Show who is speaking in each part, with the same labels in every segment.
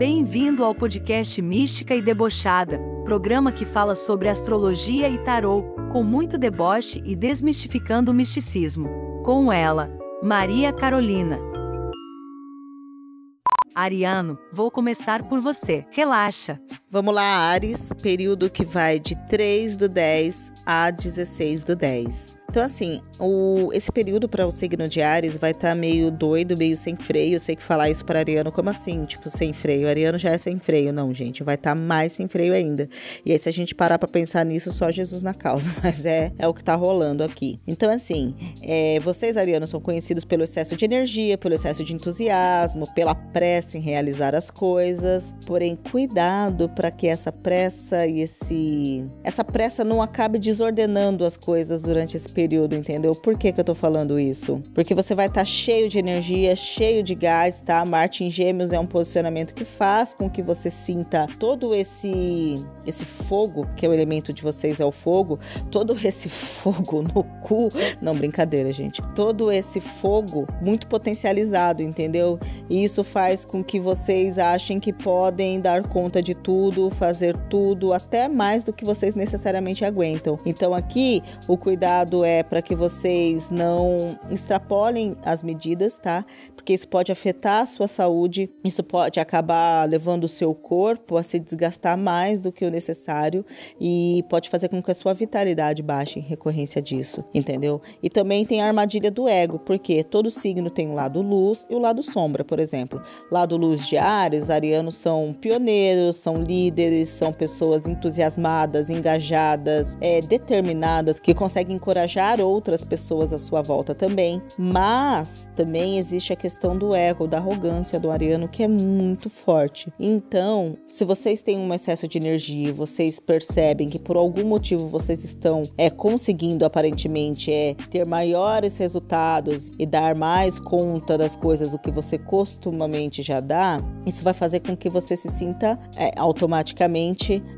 Speaker 1: Bem-vindo ao podcast Mística e Debochada, programa que fala sobre astrologia e tarô, com muito deboche e desmistificando o misticismo. Com ela, Maria Carolina. Ariano, vou começar por você. Relaxa.
Speaker 2: Vamos lá, Ares, período que vai de 3 do 10 a 16 do 10. Então, assim, o, esse período para o signo de Ares vai estar tá meio doido, meio sem freio. Eu sei que falar isso para Ariano, como assim? Tipo, sem freio. Ariano já é sem freio. Não, gente, vai estar tá mais sem freio ainda. E aí, se a gente parar para pensar nisso, só Jesus na causa. Mas é, é o que tá rolando aqui. Então, assim, é, vocês, Ariano, são conhecidos pelo excesso de energia, pelo excesso de entusiasmo, pela pressa em realizar as coisas. Porém, cuidado para que essa pressa e esse essa pressa não acabe desordenando as coisas durante esse período, entendeu? Por que, que eu tô falando isso? Porque você vai estar tá cheio de energia, cheio de gás, tá? Marte em Gêmeos é um posicionamento que faz com que você sinta todo esse esse fogo, que é o elemento de vocês é o fogo, todo esse fogo no cu, não brincadeira, gente. Todo esse fogo muito potencializado, entendeu? E isso faz com que vocês achem que podem dar conta de tudo, fazer tudo, até mais do que vocês necessariamente aguentam. Então aqui o cuidado é para que vocês não extrapolem as medidas, tá? Porque isso pode afetar a sua saúde, isso pode acabar levando o seu corpo a se desgastar mais do que o necessário e pode fazer com que a sua vitalidade baixe em recorrência disso, entendeu? E também tem a armadilha do ego, porque todo signo tem um lado luz e o um lado sombra, por exemplo. Lado luz de Ares, arianos são pioneiros, são líderes, são pessoas entusiasmadas, engajadas, é, determinadas, que conseguem encorajar outras pessoas à sua volta também. Mas também existe a questão do ego, da arrogância do ariano, que é muito forte. Então, se vocês têm um excesso de energia, vocês percebem que por algum motivo vocês estão é, conseguindo aparentemente é, ter maiores resultados e dar mais conta das coisas do que você costumamente já dá, isso vai fazer com que você se sinta é, automaticamente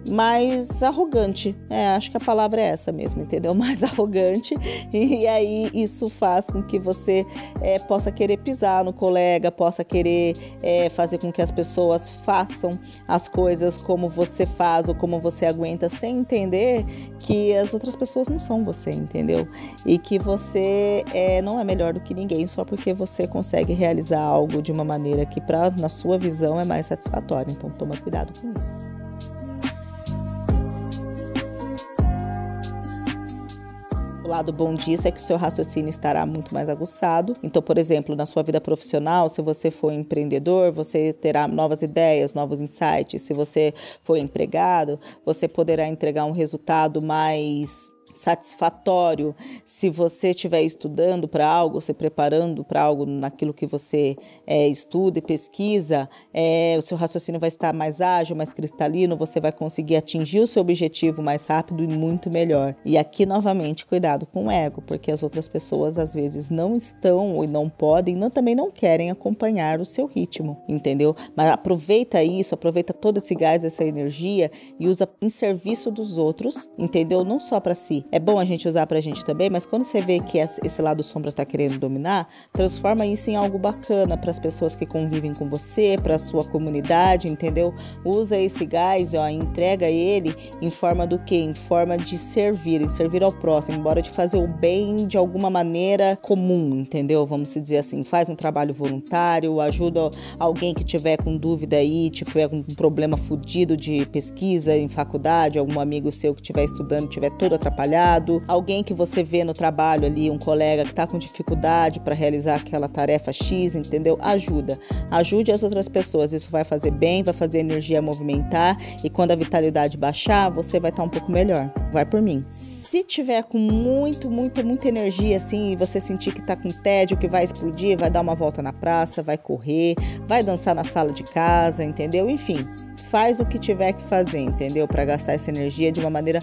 Speaker 2: mais arrogante. É, acho que a palavra é essa mesmo, entendeu? Mais arrogante. E aí isso faz com que você é, possa querer pisar no colega, possa querer é, fazer com que as pessoas façam as coisas como você faz ou como você aguenta, sem entender que as outras pessoas não são você, entendeu? E que você é, não é melhor do que ninguém só porque você consegue realizar algo de uma maneira que, pra, na sua visão, é mais satisfatória. Então, toma cuidado com isso. Lado bom disso é que o seu raciocínio estará muito mais aguçado. Então, por exemplo, na sua vida profissional, se você for empreendedor, você terá novas ideias, novos insights. Se você for empregado, você poderá entregar um resultado mais satisfatório se você estiver estudando para algo, se preparando para algo naquilo que você é, estuda e pesquisa, é, o seu raciocínio vai estar mais ágil, mais cristalino, você vai conseguir atingir o seu objetivo mais rápido e muito melhor. E aqui, novamente, cuidado com o ego, porque as outras pessoas às vezes não estão e não podem, não, também não querem acompanhar o seu ritmo, entendeu? Mas aproveita isso, aproveita todo esse gás, essa energia e usa em serviço dos outros, entendeu? Não só para si, é bom a gente usar pra gente também, mas quando você vê que esse lado sombra tá querendo dominar, transforma isso em algo bacana para as pessoas que convivem com você, para sua comunidade, entendeu? Usa esse gás, ó, entrega ele em forma do que? Em forma de servir, em servir ao próximo, embora de fazer o bem de alguma maneira comum, entendeu? Vamos dizer assim, faz um trabalho voluntário, ajuda alguém que tiver com dúvida aí, tiver com um problema fudido de pesquisa em faculdade, algum amigo seu que estiver estudando, tiver todo atrapalhado alguém que você vê no trabalho ali, um colega que está com dificuldade para realizar aquela tarefa X, entendeu? Ajuda. Ajude as outras pessoas. Isso vai fazer bem, vai fazer a energia movimentar e quando a vitalidade baixar, você vai estar tá um pouco melhor. Vai por mim. Se tiver com muito, muita, muita energia assim e você sentir que tá com tédio, que vai explodir, vai dar uma volta na praça, vai correr, vai dançar na sala de casa, entendeu? Enfim, faz o que tiver que fazer, entendeu? Para gastar essa energia de uma maneira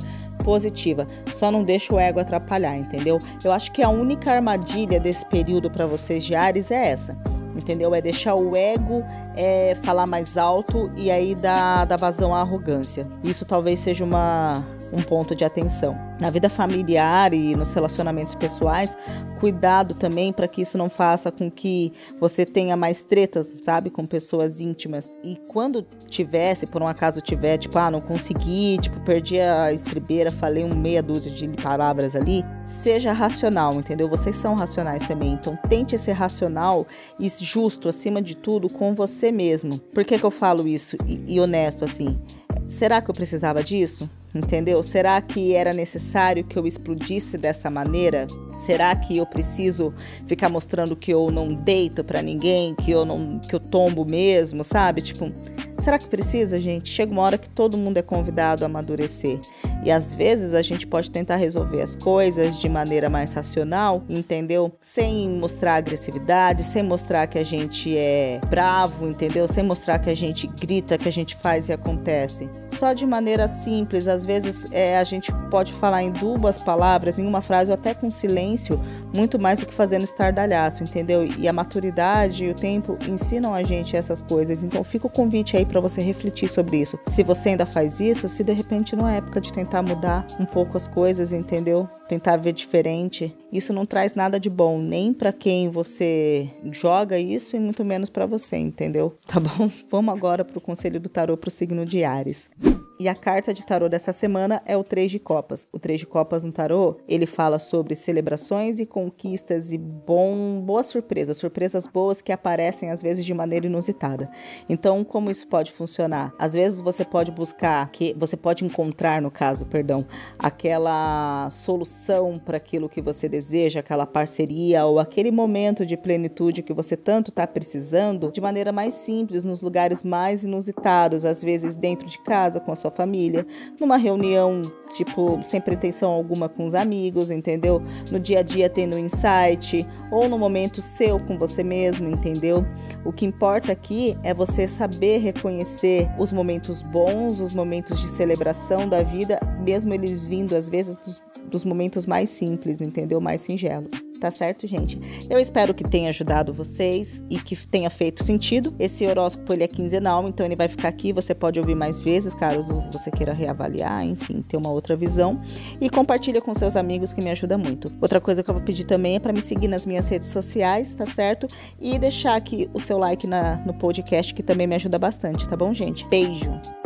Speaker 2: positiva. Só não deixa o ego atrapalhar, entendeu? Eu acho que a única armadilha desse período para vocês de Ares é essa. Entendeu? É deixar o ego é, falar mais alto e aí dar, vazão à arrogância. Isso talvez seja uma, um ponto de atenção. Na vida familiar e nos relacionamentos pessoais, cuidado também para que isso não faça com que você tenha mais tretas, sabe, com pessoas íntimas. E quando tivesse, por um acaso tiver, tipo, ah, não consegui, tipo, perdi a estribeira, falei um meia dúzia de palavras ali, seja racional, entendeu? Vocês são racionais também, então tente ser racional e justo, acima de tudo, com você mesmo. Por que, que eu falo isso e, e honesto assim? Será que eu precisava disso? Entendeu? Será que era necessário que eu explodisse dessa maneira? Será que eu preciso ficar mostrando que eu não deito para ninguém, que eu não que eu tombo mesmo, sabe? Tipo, será que precisa, gente? Chega uma hora que todo mundo é convidado a amadurecer. E às vezes a gente pode tentar resolver as coisas de maneira mais racional, entendeu? Sem mostrar agressividade, sem mostrar que a gente é bravo, entendeu? Sem mostrar que a gente grita, que a gente faz e acontece. Só de maneira simples, às vezes é, a gente pode falar em duas palavras, em uma frase ou até com silêncio, muito mais do que fazendo estardalhaço, entendeu? E a maturidade e o tempo ensinam a gente essas coisas. Então fica o convite aí para você refletir sobre isso. Se você ainda faz isso, se de repente não é época de tentar mudar um pouco as coisas, entendeu? Tentar ver diferente. Isso não traz nada de bom, nem para quem você joga isso e muito menos para você, entendeu? Tá bom? Vamos agora para o conselho do tarô para o signo de Ares. E a carta de tarô dessa semana é o Três de Copas. O Três de Copas no tarô, ele fala sobre celebrações e conquistas e bom, boas surpresas, surpresas boas que aparecem às vezes de maneira inusitada. Então, como isso pode funcionar? Às vezes você pode buscar, que você pode encontrar, no caso, perdão, aquela solução para aquilo que você deseja, aquela parceria ou aquele momento de plenitude que você tanto está precisando, de maneira mais simples, nos lugares mais inusitados, às vezes dentro de casa, com a sua sua família, numa reunião, tipo, sem pretensão alguma com os amigos, entendeu? No dia a dia tendo um insight, ou no momento seu com você mesmo, entendeu? O que importa aqui é você saber reconhecer os momentos bons, os momentos de celebração da vida, mesmo eles vindo às vezes dos, dos momentos mais simples, entendeu? Mais singelos. Tá certo, gente? Eu espero que tenha ajudado vocês e que tenha feito sentido. Esse horóscopo ele é quinzenal, então ele vai ficar aqui. Você pode ouvir mais vezes, caso você queira reavaliar, enfim, ter uma outra visão. E compartilha com seus amigos que me ajuda muito. Outra coisa que eu vou pedir também é para me seguir nas minhas redes sociais, tá certo? E deixar aqui o seu like na, no podcast, que também me ajuda bastante, tá bom, gente? Beijo!